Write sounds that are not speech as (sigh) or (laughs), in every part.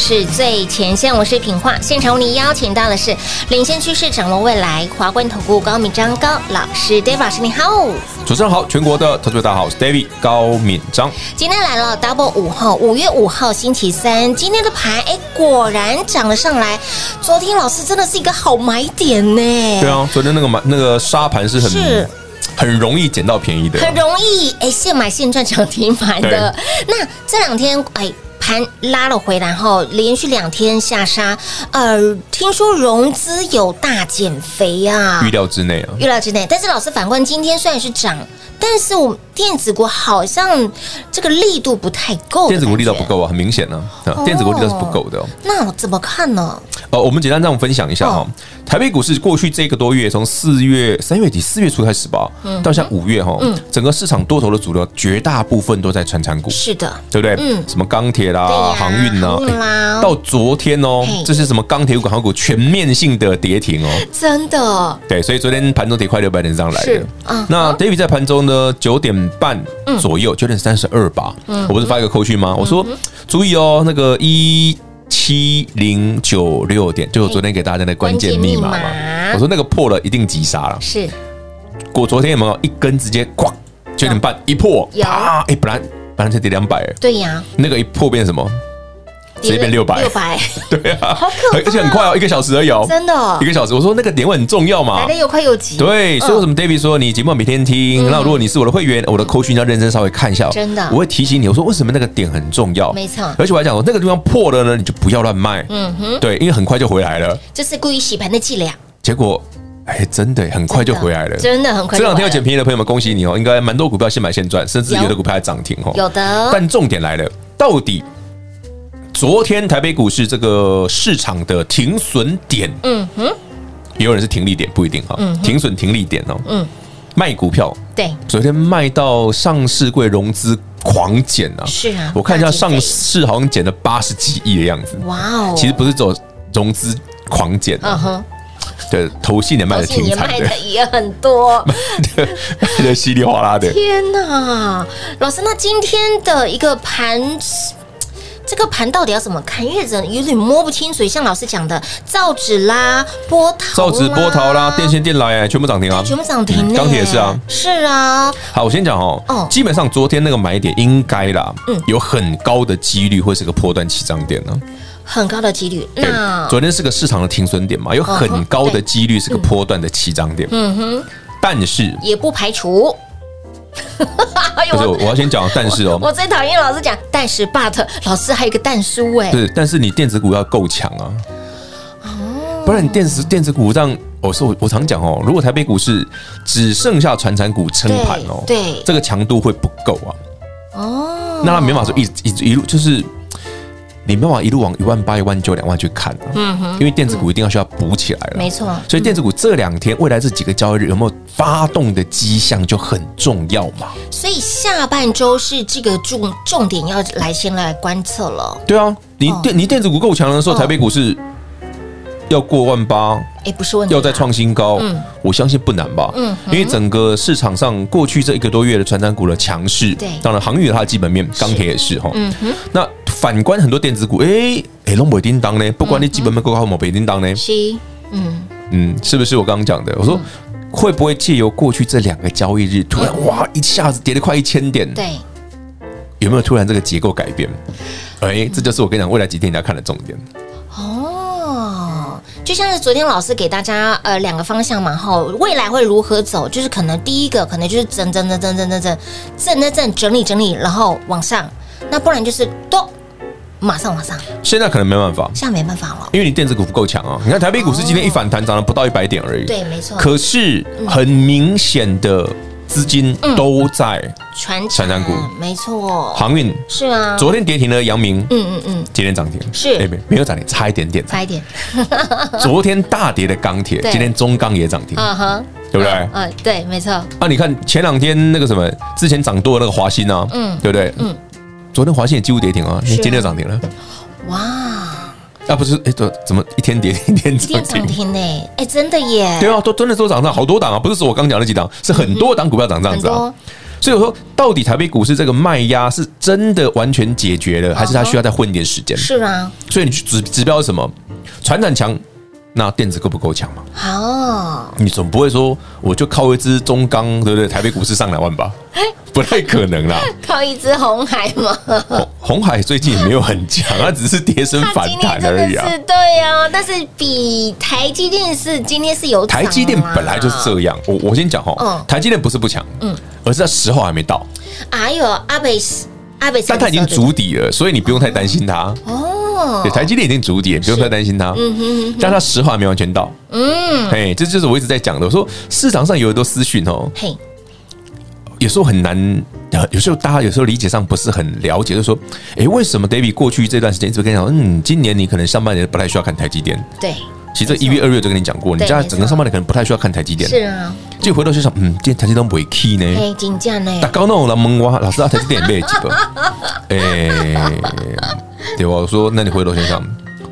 市最前线，我是品化。现场为你邀请到的是领先趋势、掌握未来华冠投顾高敏章高老师，David 老师你好。主持人好，全国的投资大家好，我是 David 高敏章。今天来了 Double 五号，五月五号星期三，今天的盘哎果然涨了上来。昨天老师真的是一个好买点呢。对啊，昨天那个买那个沙盘是很是很容易捡到便宜的，很容易哎现买现赚涨停板的。那这两天哎。盘拉了回来后，连续两天下杀。呃，听说融资有大减肥啊，预料之内啊，预料之内。但是老师反观今天虽然是涨，但是我们电子股好像这个力度不太够，电子股力道不够啊，很明显呢、啊，电子股力道是不够的、哦。那怎么看呢？呃，我们简单这样分享一下哈、哦。台北股市过去这个多月，从四月三月底四月初开始吧，嗯、到现在五月哈，嗯、整个市场多头的主流绝大部分都在传产股，是的，对不对？嗯，什么钢铁啦、啊、航运呐、欸，到昨天哦，嘿。这是什么钢铁股、航股全面性的跌停哦，真的，对，所以昨天盘中跌快六百点上来的。啊、那 David 在盘中呢，九点半左右，九、嗯、点三十二吧，嗯、我不是发一个扣讯吗？嗯、我说注意哦，那个一。七零九六点，就我昨天给大家的关键密码嘛。我说那个破了，一定急杀了。是，我昨天有没有一根直接哐九点半一破，啪！哎，本来本来才跌两百，对呀。那个一破变什么？直接变六百，六百，(laughs) 对啊，好可怕，而且很快哦，一个小时而已哦，真的，一个小时。我说那个点位很重要嘛，来的又快又急。对，所以为什么 David 说你节目每天听？那如果你是我的会员，我的扣讯要认真稍微看一下，真的，我会提醒你，我说为什么那个点很重要？没错，而且我还讲说那个地方破了呢，你就不要乱卖。嗯哼，对，因为很快就回来了，这是故意洗盘的伎俩。结果。哎，真的很快就回来了，真的很快。这两天要捡便宜的朋友们，恭喜你哦！应该蛮多股票现买现赚，甚至有的股票还涨停哦。有的。但重点来了，到底昨天台北股市这个市场的停损点，嗯哼，也有人是停利点，不一定哈。嗯，停损停利点哦。嗯，卖股票对，昨天卖到上市柜融资狂减啊！是啊，我看一下上市好像减了八十几亿的样子。哇哦！其实不是走融资狂减，嗯哼。对，投信也卖的挺惨的，卖的也很多，(laughs) 卖的稀里哗啦的。天哪，老师，那今天的一个盘，这个盘到底要怎么看？因为人有点摸不清，所以像老师讲的，造纸啦、波涛、造纸、波涛啦、电线电缆哎，全部涨停啊，全部涨停。钢铁也是啊，是啊。好，我先讲哦，哦，基本上昨天那个买点应该啦，嗯，有很高的几率会是个波段起涨点呢。很高的几率，那昨天是个市场的停损点嘛，有很高的几率是个波段的起涨点。嗯哼，但是也不排除。(laughs) 不是，我要先讲，但是哦，(laughs) 我最讨厌老师讲，但是 but 老师还有一个但书哎，对，但是你电子股要够强啊，哦，不然你电子电子股这样，我说我我常讲哦，如果台北股市只剩下传产股撑盘哦，对，这个强度会不够啊，哦，那他没办法说一一一路就是。你没办法一路往一万八、一万九、两万去看啊，嗯哼，因为电子股一定要需要补起来了，没错。所以电子股这两天、未来这几个交易日有没有发动的迹象就很重要嘛。所以下半周是这个重重点要来先来观测了。对啊，你电你电子股够强的时候，台北股市要过万八。哎，不是问题，要再创新高，嗯，我相信不难吧，嗯，因为整个市场上过去这一个多月的传产股的强势，对，当然航运它的基本面，钢铁也是哈，嗯哼，那反观很多电子股，哎哎，拢不叮当呢，不管你基本面够好，冇不叮当呢，是，嗯。嗯，是不是我刚刚讲的？我说会不会借由过去这两个交易日，突然哇一下子跌了快一千点，对，有没有突然这个结构改变？哎，这就是我跟你讲，未来几天你要看的重点。就像是昨天老师给大家呃两个方向嘛，哈，未来会如何走？就是可能第一个可能就是整整整整整整整整整整理整理，然后往上；那不然就是都马上往上。现在可能没办法，现在没办法了，因为你电子股不够强啊。你看台北股市今天一反弹，涨了不到一百点而已。对，没错。可是很明显的。资金都在传产股，没错，航运。是啊。昨天跌停了阳明，嗯嗯嗯，今天涨停。是，没没有涨停，差一点点，差一点。(laughs) 昨天大跌的钢铁，今天中钢也涨停，嗯哼，对不对？嗯，对，没错。啊，你看前两天那个什么，之前涨多的那个华新啊，嗯，对不对？嗯，昨天华新也几乎跌停啊，今天又涨停了，哇。啊，不是，哎，怎怎么一天跌 (laughs) 一天涨停呢？哎，真的耶！对啊，都真的都涨上好多档啊，不是说我刚讲那几档，是很多档股票涨这样子啊。所以我说，到底台北股市这个卖压是真的完全解决了，还是它需要再混一点时间？是啊。所以你指指标是什么？传产强，那电子够不够强嘛？哦，你总不会说我就靠一支中钢，对不对？台北股市上两万吧？不太可能啦，靠一只红海吗？红红海最近也没有很强，它只是跌升反弹而已啊。是，对啊，但是比台积电是今天是有台积电本来就是这样。我我先讲哈，台积电不是不强，嗯，而是它时候还没到。哎呦，阿北阿北，但它已经筑底了，所以你不用太担心它。哦，台积电已经筑底，不用太担心它。嗯哼，但它石化没完全到。嗯，哎，这就是我一直在讲的。我说市场上有很多资讯哦。嘿。有时候很难，有时候大家有时候理解上不是很了解，就是说，哎，为什么 David 过去这段时间一直跟你讲，嗯，今年你可能上半年不太需要看台积电。对，其实一月、二月就跟你讲过，你家整个上半年可能不太需要看台积电。是啊，就回头去想，嗯，今天台积电不会 key 呢？哎，金价呢？大高那种人问我，老师啊，台积电没几本？(laughs) 哎，对？我说，那你回头想想。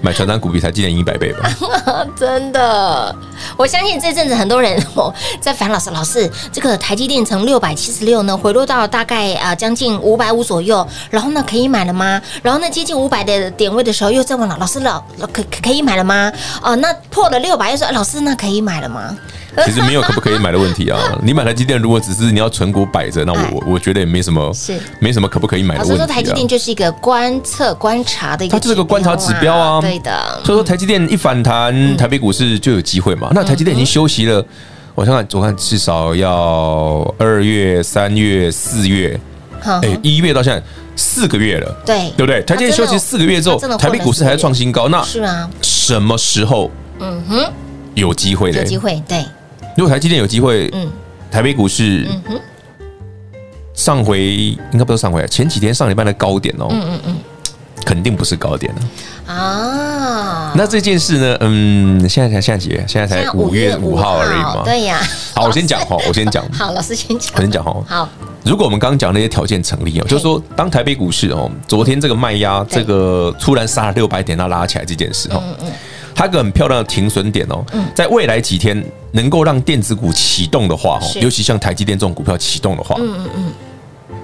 买传单股比台积电赢一百倍吧，(laughs) 真的，我相信这阵子很多人 (laughs) 哦在烦老师，老师这个台积电从六百七十六呢回落到大概啊将近五百五左右，然后呢可以买了吗？然后呢接近五百的点位的时候又再问了，老师老可可以买了吗？哦，那破了六百又说老师那可以买了吗？(laughs) 其实没有可不可以买的问题啊。你买台积电，如果只是你要存股摆着，那我我我觉得也没什么，是没什么可不可以买的问题。所以说台积电就是一个观测观察的一个，它就是个观察指标啊。对的。所以说台积电一反弹，台北股市就有机会嘛。那台积电已经休息了，我想看，我看至少要二月、三月、四月，哎，一月到现在。四个月了，对对不对？台积电休息四个月之后，台北股市还在创新高，那是啊，什么时候？嗯哼，有机会的，有机会。对，如果台积电有机会，嗯，台北股市，嗯哼，上回应该不是上回，前几天上礼拜的高点哦，嗯嗯嗯，肯定不是高点了啊。那这件事呢？嗯，现在才现在几月？现在才五月五号而已嘛。对呀。好，我先讲哈，我先讲。(laughs) 好，老师先讲。我先讲哈。好。如果我们刚刚讲那些条件成立哦，就是说，当台北股市哦，昨天这个卖压，这个突然杀了六百点，它拉起来这件事哦，它有个很漂亮的停损点哦，在未来几天能够让电子股启动的话哦，尤其像台积电这种股票启动的话，嗯嗯嗯，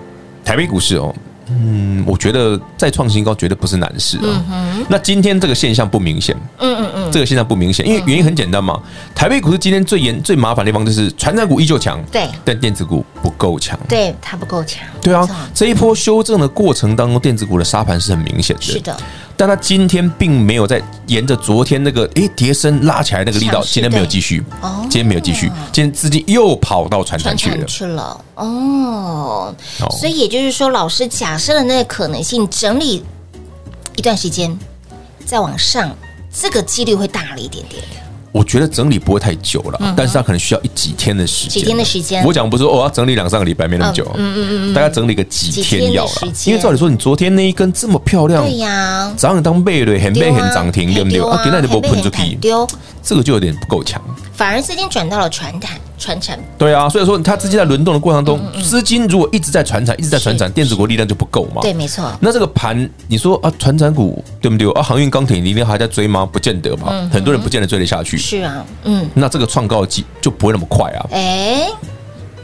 台北股市哦。嗯，我觉得再创新高绝对不是难事啊。那今天这个现象不明显，嗯嗯嗯，这个现象不明显，因为原因很简单嘛。台北股市今天最严、最麻烦的地方就是传产股依旧强，对，但电子股不够强，对，它不够强。对啊，这一波修正的过程当中，电子股的杀盘是很明显的，是的。但它今天并没有在沿着昨天那个诶跌升拉起来那个力道，今天没有继续，哦，今天没有继续，今天资金又跑到船产去了，去了，哦，所以也就是说，老师假设的那个可能性，整理一段时间再往上，这个几率会大了一点点。我觉得整理不会太久了，但是它可能需要一几天的时间。几天的时间，我讲不是说我要整理两三个礼拜，没那么久。嗯嗯嗯，大概整理个几天要了。因为照理说，你昨天那一根这么漂亮，对呀，早上当背对，很背很涨停，对不对？啊，给那你不喷出去，丢，这个就有点不够强。反而资金转到了船产，船产。对啊，所以说它资金在轮动的过程中，资金如果一直在船产，一直在船产，电子股力量就不够嘛。对，没错。那这个盘，你说啊，船产股对不对？啊，航运钢铁，你一定还在追吗？不见得嘛，很多人不见得追得下去。是啊，嗯。那这个创高机就不会那么快啊。哎。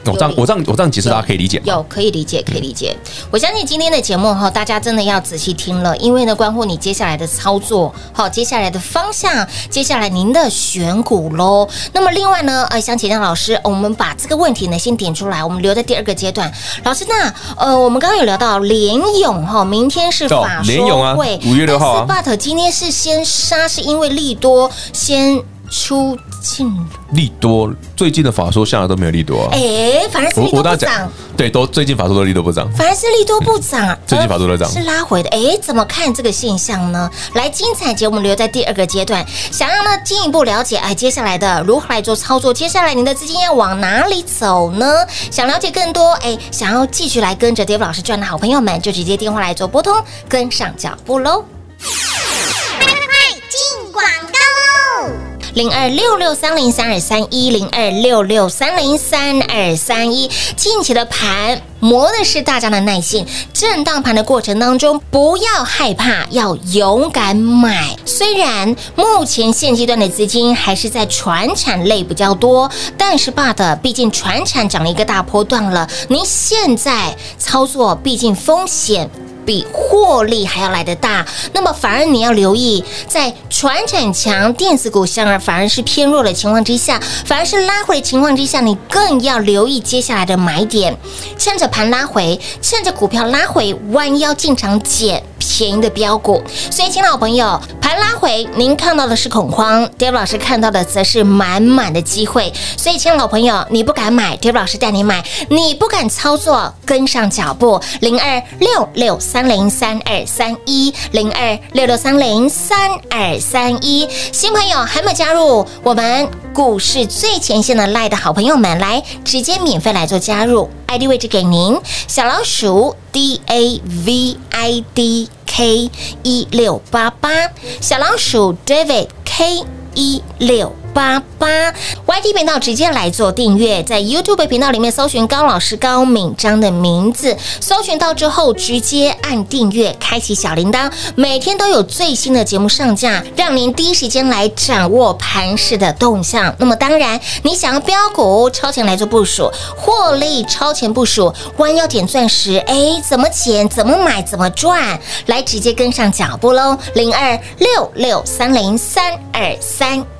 我这样，我这样，我这样解释，大家可以理解。有可以理解，可以理解。我相信今天的节目哈，大家真的要仔细听了，因为呢，关乎你接下来的操作，好，接下来的方向，接下来您的选股喽。那么另外呢，呃，想请教老师，我们把这个问题呢先点出来，我们留在第二个阶段。老师，那呃，我们刚刚有聊到联勇哈，明天是法说会，五月六号啊。But 今天是先杀，是因为利多先出尽。利多最近的法说下来都没有利多啊，哎，反而是利多不涨，对，都最近法说都利多不涨，反而是利多不涨，最近法说都涨，是拉回的，哎，怎么看这个现象呢？来，精彩节目留在第二个阶段，想要呢进一步了解，哎，接下来的如何来做操作？接下来您的资金要往哪里走呢？想了解更多，哎，想要继续来跟着 David 老师赚的好朋友们，就直接电话来做拨通，跟上脚步喽。零二六六三零三二三一零二六六三零三二三一，近期的盘磨的是大家的耐性，震荡盘的过程当中，不要害怕，要勇敢买。虽然目前现阶段的资金还是在传产类比较多，但是 but 毕竟传产涨了一个大波段了，您现在操作毕竟风险。比获利还要来得大，那么反而你要留意，在传产强、电子股相而反而是偏弱的情况之下，反而是拉回的情况之下，你更要留意接下来的买点，趁着盘拉回，趁着股票拉回，弯腰进场捡。便宜的标股，所以，亲老朋友，盘拉回，您看到的是恐慌，David 老师看到的则是满满的机会。所以，亲老朋友，你不敢买，David 老师带你买；你不敢操作，跟上脚步。零二六六三零三二三一，零二六六三零三二三一。新朋友还没有加入我们股市最前线的赖的好朋友们，来直接免费来做加入。ID 位置给您，小老鼠 D A V I D K 一六八八，小老鼠 David K 一六。八八 YT 频道直接来做订阅，在 YouTube 频道里面搜寻高老师高敏章的名字，搜寻到之后直接按订阅，开启小铃铛，每天都有最新的节目上架，让您第一时间来掌握盘势的动向。那么当然，你想要标股超前来做部署，获利超前部署，弯腰捡钻石，哎，怎么捡？怎么买？怎么赚？来直接跟上脚步喽！零二六六三零三二三。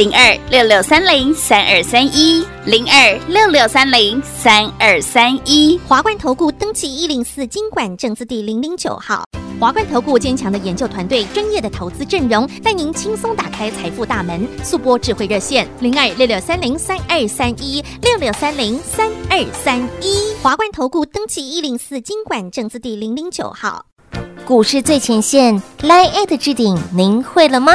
零二六六三零三二三一，零二六六三零三二三一。华冠投顾登记一零四经管证字第零零九号。华冠投顾坚强的研究团队，专业的投资阵容，带您轻松打开财富大门。速播智慧热线零二六六三零三二三一六六三零三二三一。华冠投顾登记一零四经管证字第零零九号。股市最前线，Line@ 的置顶，您会了吗？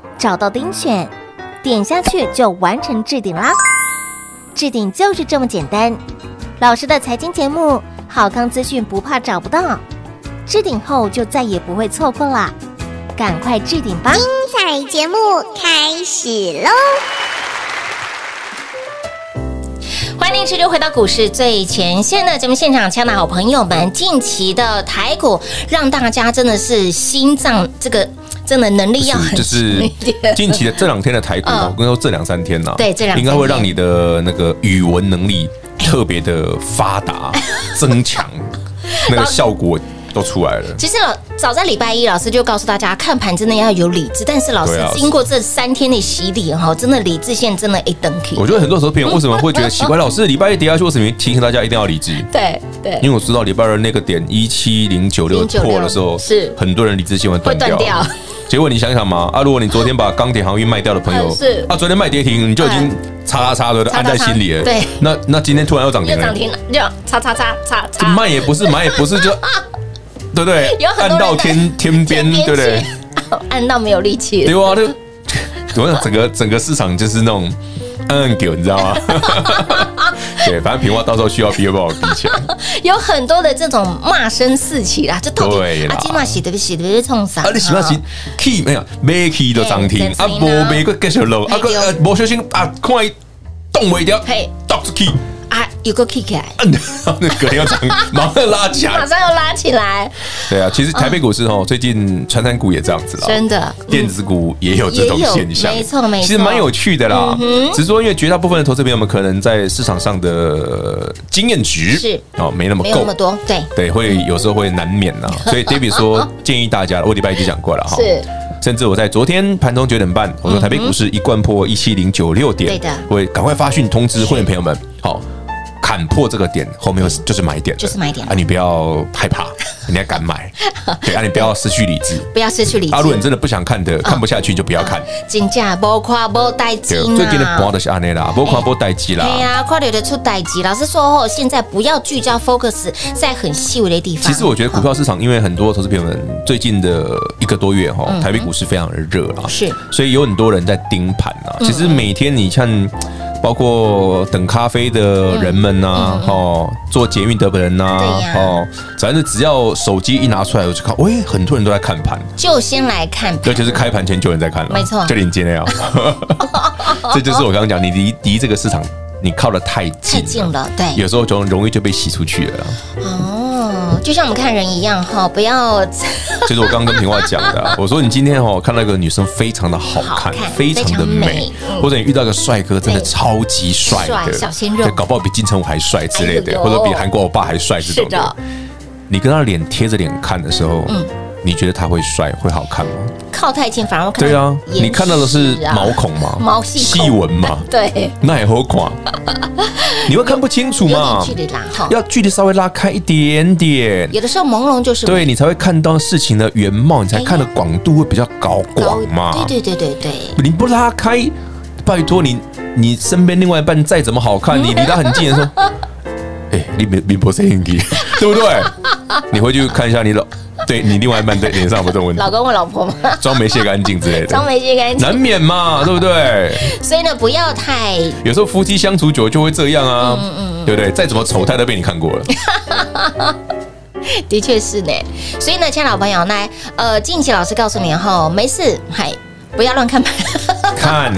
找到钉选，点下去就完成置顶啦。置顶就是这么简单。老师的财经节目，好康资讯不怕找不到。置顶后就再也不会错过啦，赶快置顶吧！精彩节目开始喽！欢迎持续回到股市最前线的节目现场，亲爱的好朋友们，近期的台股让大家真的是心脏这个。真的能力要很就是近期的这两天的台股，我跟你说这两三天呢，对，这两应该会让你的那个语文能力特别的发达增强，(laughs) 那个效果都出来了。其实老早在礼拜一，老师就告诉大家，看盘真的要有理智。但是老师经过这三天的洗礼哈，真的理智线真的一登 K。我觉得很多时候朋友为什么会觉得奇怪？老师礼拜一跌下去，为什么提醒大家一定要理智？(laughs) 对对，因为我知道礼拜二那个点一七零九六破的时候，是很多人理智线会断掉。结果你想想嘛，啊，如果你昨天把钢铁航运卖掉的朋友，(laughs) 是啊，昨天卖跌停，你就已经叉叉叉的按在心里了。对，那那今天突然又涨停了，涨停了，就叉叉叉叉叉。卖也不是，(laughs) 买也不是，就对不对？按到天天边，对不对？(laughs) 按到没有力气了。对啊，就怎么整个整个市场就是那种。嗯，给你知道吗？对，反正平话到时候需要比，要帮我逼起来。(laughs) 有很多的这种骂声四起啦，这对啦。阿金嘛，洗的洗的冲啥？啊，你喜欢洗 key 没有？没 key 都涨停，啊，无没个继续漏，啊个呃，无小心啊，看动没掉，嘿，Doctor Key。啊，有个 kick 起来，嗯，那隔天 (laughs) 要涨，马上拉起来，马上要拉起来。对啊，其实台北股市哦，最近传产股也这样子了，真的，电子股也有这种现象，没错没错，其实蛮有趣的啦。只是说，因为绝大部分的投资朋友们可能在市场上的经验值是。哦没那么够，那么多，对。对，会有时候会难免呐。(laughs) 所以 David 说建议大家，我礼拜一就讲过了哈，是，甚至我在昨天盘中九点半，我说台北股市一贯破一七零九六点，对的，会赶快发讯通知会员朋友们，好。砍破这个点，后面就是买点，就是买点啊！你不要害怕，(laughs) 你要敢买，对啊！你不要失去理智，不要失去理智。如果你真的不想看的，看不下去就不要看。金价不夸不待机，最近的盘都是安内啦，不夸不待机啦。对呀，快点的出待机。老师说后，现在不要聚焦 focus 在很细微的地方。其实我觉得股票市场，因为很多投资朋友们最近的一个多月哈，台北股市非常的热啊，是，所以有很多人在盯盘啊。其实每天你看。包括等咖啡的人们呐，哦，做捷运的人呐，哦，反正只要手机一拿出来我就看，喂，很多人都在看盘，就先来看，尤其是开盘前就有人在看了，没错，就领先了，(laughs) 这就是我刚刚讲，你离离这个市场你靠的太近，太近了，对，有时候就容易就被洗出去了，哦。就像我们看人一样哈，不要。(laughs) 就是我刚刚跟平话讲的，(laughs) 我说你今天哈看到一个女生非常的好看，非常的美，或者你遇到一个帅哥真的超级帅的，小鲜肉，搞不好比金城武还帅之类的，或者比韩国欧巴还帅这种的，你跟他脸贴着脸看的时候，嗯。你觉得他会帅会好看吗？靠太近反而看对啊，你看到的是毛孔吗？毛细细纹吗？(laughs) 对，那也好看，(laughs) 你会看不清楚嘛？距离拉哈，要距离稍微拉开一点点。有的时候朦胧就是对，你才会看到事情的原貌，你才看的广度会比较高广嘛。对对对对对，你不拉开。拜托你，你身边另外一半再怎么好看，你离他很近的时候，(laughs) 哎、欸，你别别播声音机，对不对？你回去看一下你老，对你另外一半对脸上有没有这种问题？老公或老婆吗？妆没卸干净之类的，妆没卸干净，难免嘛，对不对？所以呢，不要太，有时候夫妻相处久就会这样啊，嗯嗯，对不对？再怎么丑态都被你看过了。(laughs) 的确是呢，所以呢，亲爱的朋友，来，呃，近期老师告诉你哈，没事，嗨，不要乱看。盘，(laughs) 看，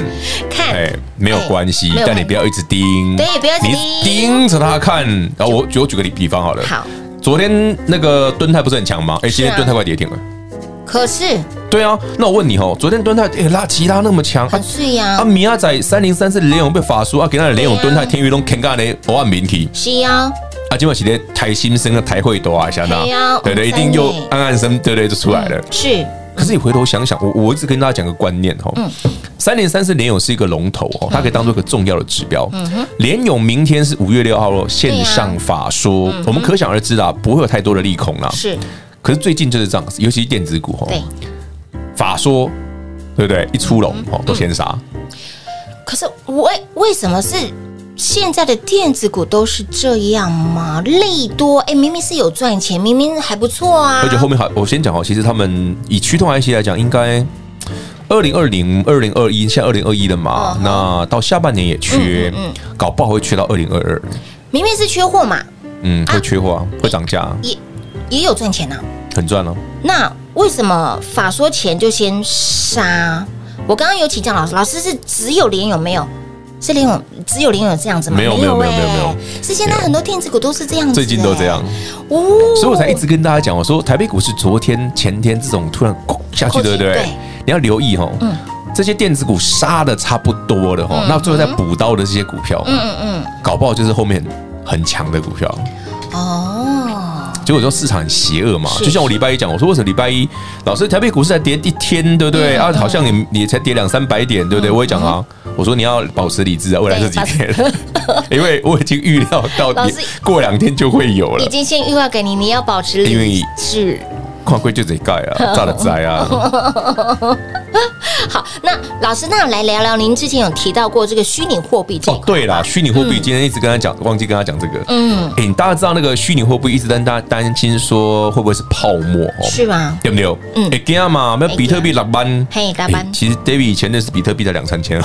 看，哎，没有关系，但你不要一直盯，对，不要盯，盯着他看。然后我举我举个比方好了，好，昨天那个敦泰不是很强吗？哎，今天敦泰快跌停了，可是，对啊，那我问你哦，昨天敦泰哎拉其他那么强，很碎呀，啊，米亚仔三零三四联勇被法术啊，给他的联勇敦泰天宇龙看干的我按名题，是啊。啊，今晚是咧台新生啊台会多啊，相当对对，一定又暗暗生，对对，就出来了。是，可是你回头想想，我我一直跟大家讲个观念哈，三零三四联友是一个龙头哦，它可以当做一个重要的指标。联友明天是五月六号喽，线上法说，我们可想而知啊，不会有太多的利空啦。是，可是最近就是这样子，尤其是电子股哈，法说对不对？一出笼哦，都先杀。可是为为什么是？现在的电子股都是这样吗？利多哎，明明是有赚钱，明明还不错啊。而且后面还，我先讲哦，其实他们以驱动 IC 来讲，应该二零二零、二零二一，现在二零二一的嘛，那到下半年也缺，搞不好会缺到二零二二。明明是缺货嘛，嗯，会缺货，会涨价，也也有赚钱呐，很赚哦。那为什么法说前就先杀？我刚刚有请教老师，老师是只有连有没有？是联咏只有联咏这样子吗？没有没有没有没有没有，是现在很多电子股都是这样子，最近都这样哦，所以我才一直跟大家讲，我说台北股市昨天前天这种突然下去，对不对？你要留意哈，这些电子股杀的差不多了哈，那最后再补刀的这些股票，嗯嗯嗯，搞不好就是后面很强的股票哦。结果说市场很邪恶嘛，就像我礼拜一讲，我说为什么礼拜一老师台北股市才跌一天，对不对？啊，好像你你才跌两三百点，对不对？我也讲啊。我说你要保持理智啊，未来这几天，(laughs) 因为我已经预料到，过两天就会有了，已经先预告给你，你要保持理智。看贵就得盖啊，炸了灾啊。(laughs) 好，那老师，那来聊聊，您之前有提到过这个虚拟货币这块。哦，对啦，虚拟货币今天一直跟他讲，忘记跟他讲这个。嗯，哎，大家知道那个虚拟货币一直担大家担心说会不会是泡沫？哦，是吗？对不对？嗯，哎，这样嘛，那比特币六班，嘿，大班。其实 David 以前认识比特币的两三千。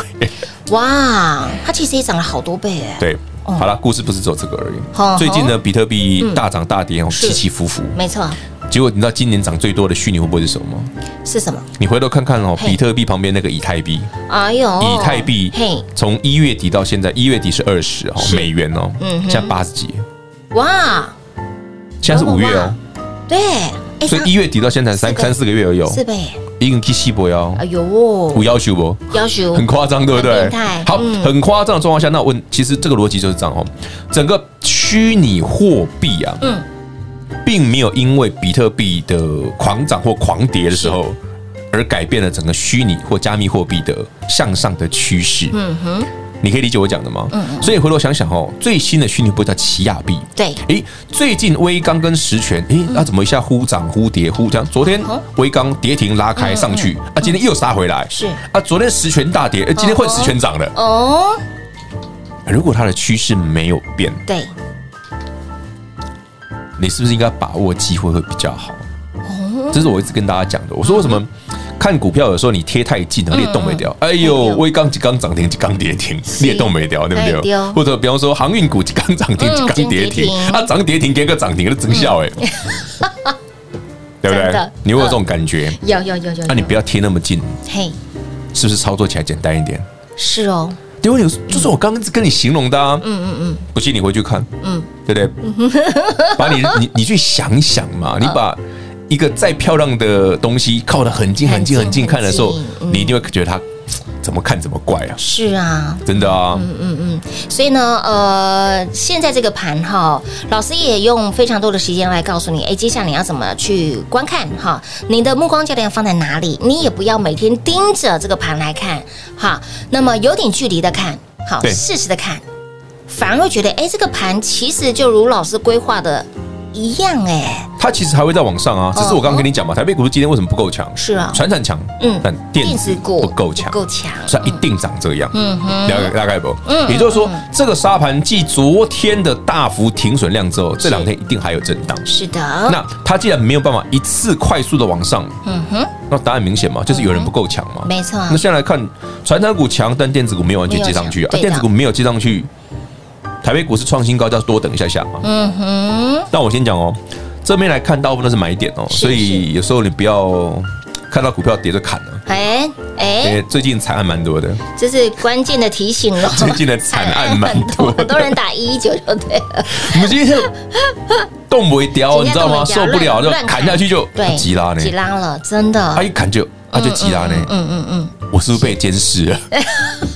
哇，它其实也涨了好多倍哎。对，好了，故事不是只有这个而已。最近呢，比特币大涨大跌，起起伏伏。没错。结果你知道今年涨最多的虚拟货币是什么吗？是什么？你回头看看哦，比特币旁边那个以太币。哎呦，以太币，嘿，从一月底到现在，一月底是二十哦，美元哦，嗯，现在八十几。哇，现在是五月哦。对，所以一月底到现在三三四个月而已。四倍。一个 K 细波呀。哎呦，五要求不？要求。很夸张，对不对？好，很夸张的状况下，那问，其实这个逻辑就是这样哦，整个虚拟货币啊，嗯。并没有因为比特币的狂涨或狂跌的时候，而改变了整个虚拟或加密货币的向上的趋势。嗯哼，你可以理解我讲的吗？嗯嗯。所以回头想想哦，最新的虚拟货币叫奇亚币。对。诶，最近微刚跟实权，诶，那怎么一下忽涨忽跌忽涨？昨天微刚跌停拉开上去，啊，今天又杀回来。是。啊，昨天实权大跌，今天换实权涨了。哦。如果它的趋势没有变，对。你是不是应该把握机会会比较好？这是我一直跟大家讲的。我说为什么看股票有时候你贴太近了，裂动没掉？哎呦，微刚几刚涨停，几刚跌停，裂动没掉，对不对？或者比方说航运股几刚涨停，几刚跌停，啊，涨跌停给个涨停，那真笑哎，(laughs) 对不对？你会有这种感觉？有有有有。那你不要贴那么近，嘿，是不是操作起来简单一点？是哦。因为有就是我刚刚跟你形容的啊，嗯嗯嗯，不信你回去看，嗯，对不对？(laughs) 把你你你去想想嘛，你把一个再漂亮的东西靠得很近很近很近看的时候，你一定会觉得它。怎么看怎么怪啊！是啊，真的啊，嗯嗯嗯，所以呢，呃，现在这个盘哈，老师也用非常多的时间来告诉你，哎，接下来你要怎么去观看哈？你的目光焦点要放在哪里？你也不要每天盯着这个盘来看哈，那么有点距离的看，好，适时的看，反而会觉得，哎，这个盘其实就如老师规划的一样哎。它其实还会再往上啊，只是我刚刚跟你讲嘛，台北股市今天为什么不够强？是啊，传产强，嗯，但电子股不够强，够强，所以一定长这样。嗯哼，了解大概不？嗯，也就是说，这个沙盘继昨天的大幅停损量之后，这两天一定还有震荡。是的。那它既然没有办法一次快速的往上，嗯哼，那答案明显嘛，就是有人不够强嘛。没错。那现在来看，传产股强，但电子股没有完全接上去啊，电子股没有接上去，台北股市创新高，就要多等一下下嘛。嗯哼。那我先讲哦。这边来看，大部分都是买点哦，所以有时候你不要看到股票跌就砍了。哎哎，最近惨案蛮多的，这是关键的提醒了。(laughs) 最近的惨案蛮多，(laughs) 很多人打一一九就对了。我们今天动不会掉，你知道吗？受不了就砍下去就急拉呢，急拉了，真的。他一砍就他就急拉呢。嗯嗯嗯，我是不是被监视了？(laughs)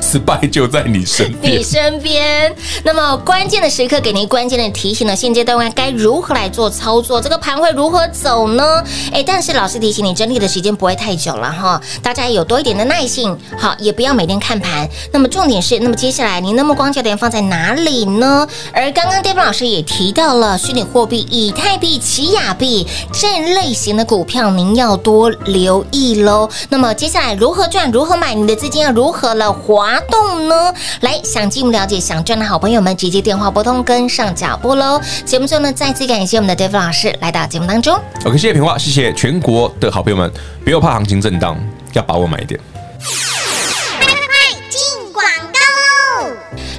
失败就在你身边，你身边。那么关键的时刻，给您关键的提醒了？现阶段该如何来做操作？这个盘会如何走呢？哎，但是老师提醒你，整理的时间不会太久了哈，大家有多一点的耐性，好，也不要每天看盘。那么重点是，那么接下来您的目光焦点放在哪里呢？而刚刚 David 老师也提到了虚拟货币、以太币、奇亚币这类型的股票，您要多留意喽。那么接下来如何赚？如何买？你的资金要如何了？滑动呢？来，想进一步了解、想赚的好朋友们，直接电话拨通，跟上脚步喽。节目最后呢，再次感谢我们的 David 老师来到节目当中。OK，谢谢平话，谢谢全国的好朋友们，不要怕行情震荡，要把握买点。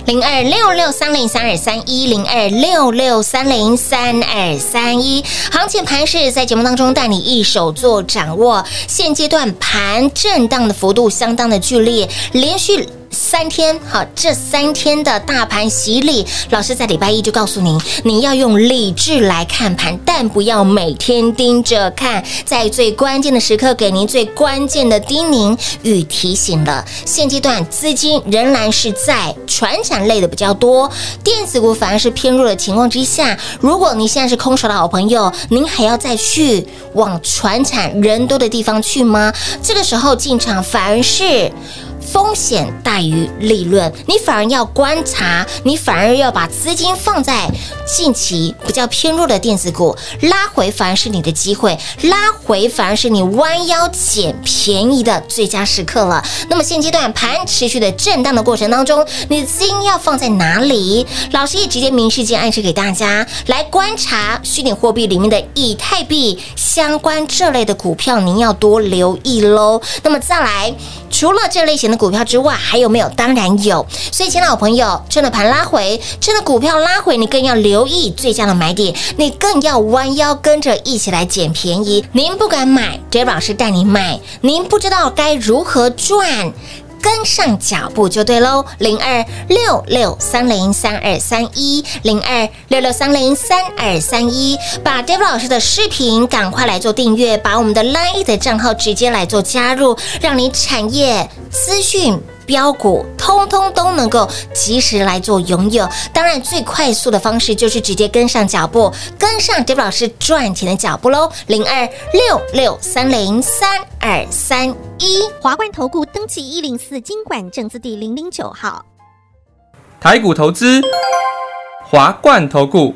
零二六六三零三二三一零二六六三零三二三一，行情盘势在节目当中带你一手做掌握。现阶段盘震荡的幅度相当的剧烈，连续。三天好，这三天的大盘洗礼，老师在礼拜一就告诉您，您要用理智来看盘，但不要每天盯着看，在最关键的时刻给您最关键的叮咛与提醒了。现阶段资金仍然是在传产类的比较多，电子股反而是偏弱的情况之下，如果你现在是空手的好朋友，您还要再去往传产人多的地方去吗？这个时候进场反而是。风险大于利润，你反而要观察，你反而要把资金放在近期比较偏弱的电子股，拉回反而是你的机会，拉回反而是你弯腰捡便宜的最佳时刻了。那么现阶段盘持续的震荡的过程当中，你的资金要放在哪里？老师也直接明示间暗示给大家，来观察虚拟货币里面的以太币相关这类的股票，您要多留意喽。那么再来，除了这类型的。股票之外还有没有？当然有。所以，请老朋友，趁着盘拉回，趁着股票拉回，你更要留意最佳的买点，你更要弯腰跟着一起来捡便宜。您不敢买杰老师带你买；您不知道该如何赚。跟上脚步就对喽，零二六六三零三二三一，零二六六三零三二三一，把 David 老师的视频赶快来做订阅，把我们的 Line 的账号直接来做加入，让你产业资讯。标股通通都能够及时来做拥有，当然最快速的方式就是直接跟上脚步，跟上 David 老师赚钱的脚步喽。零二六六三零三二三一，华冠投顾登记一零四金管证字第零零九号，台股投资，华冠投顾。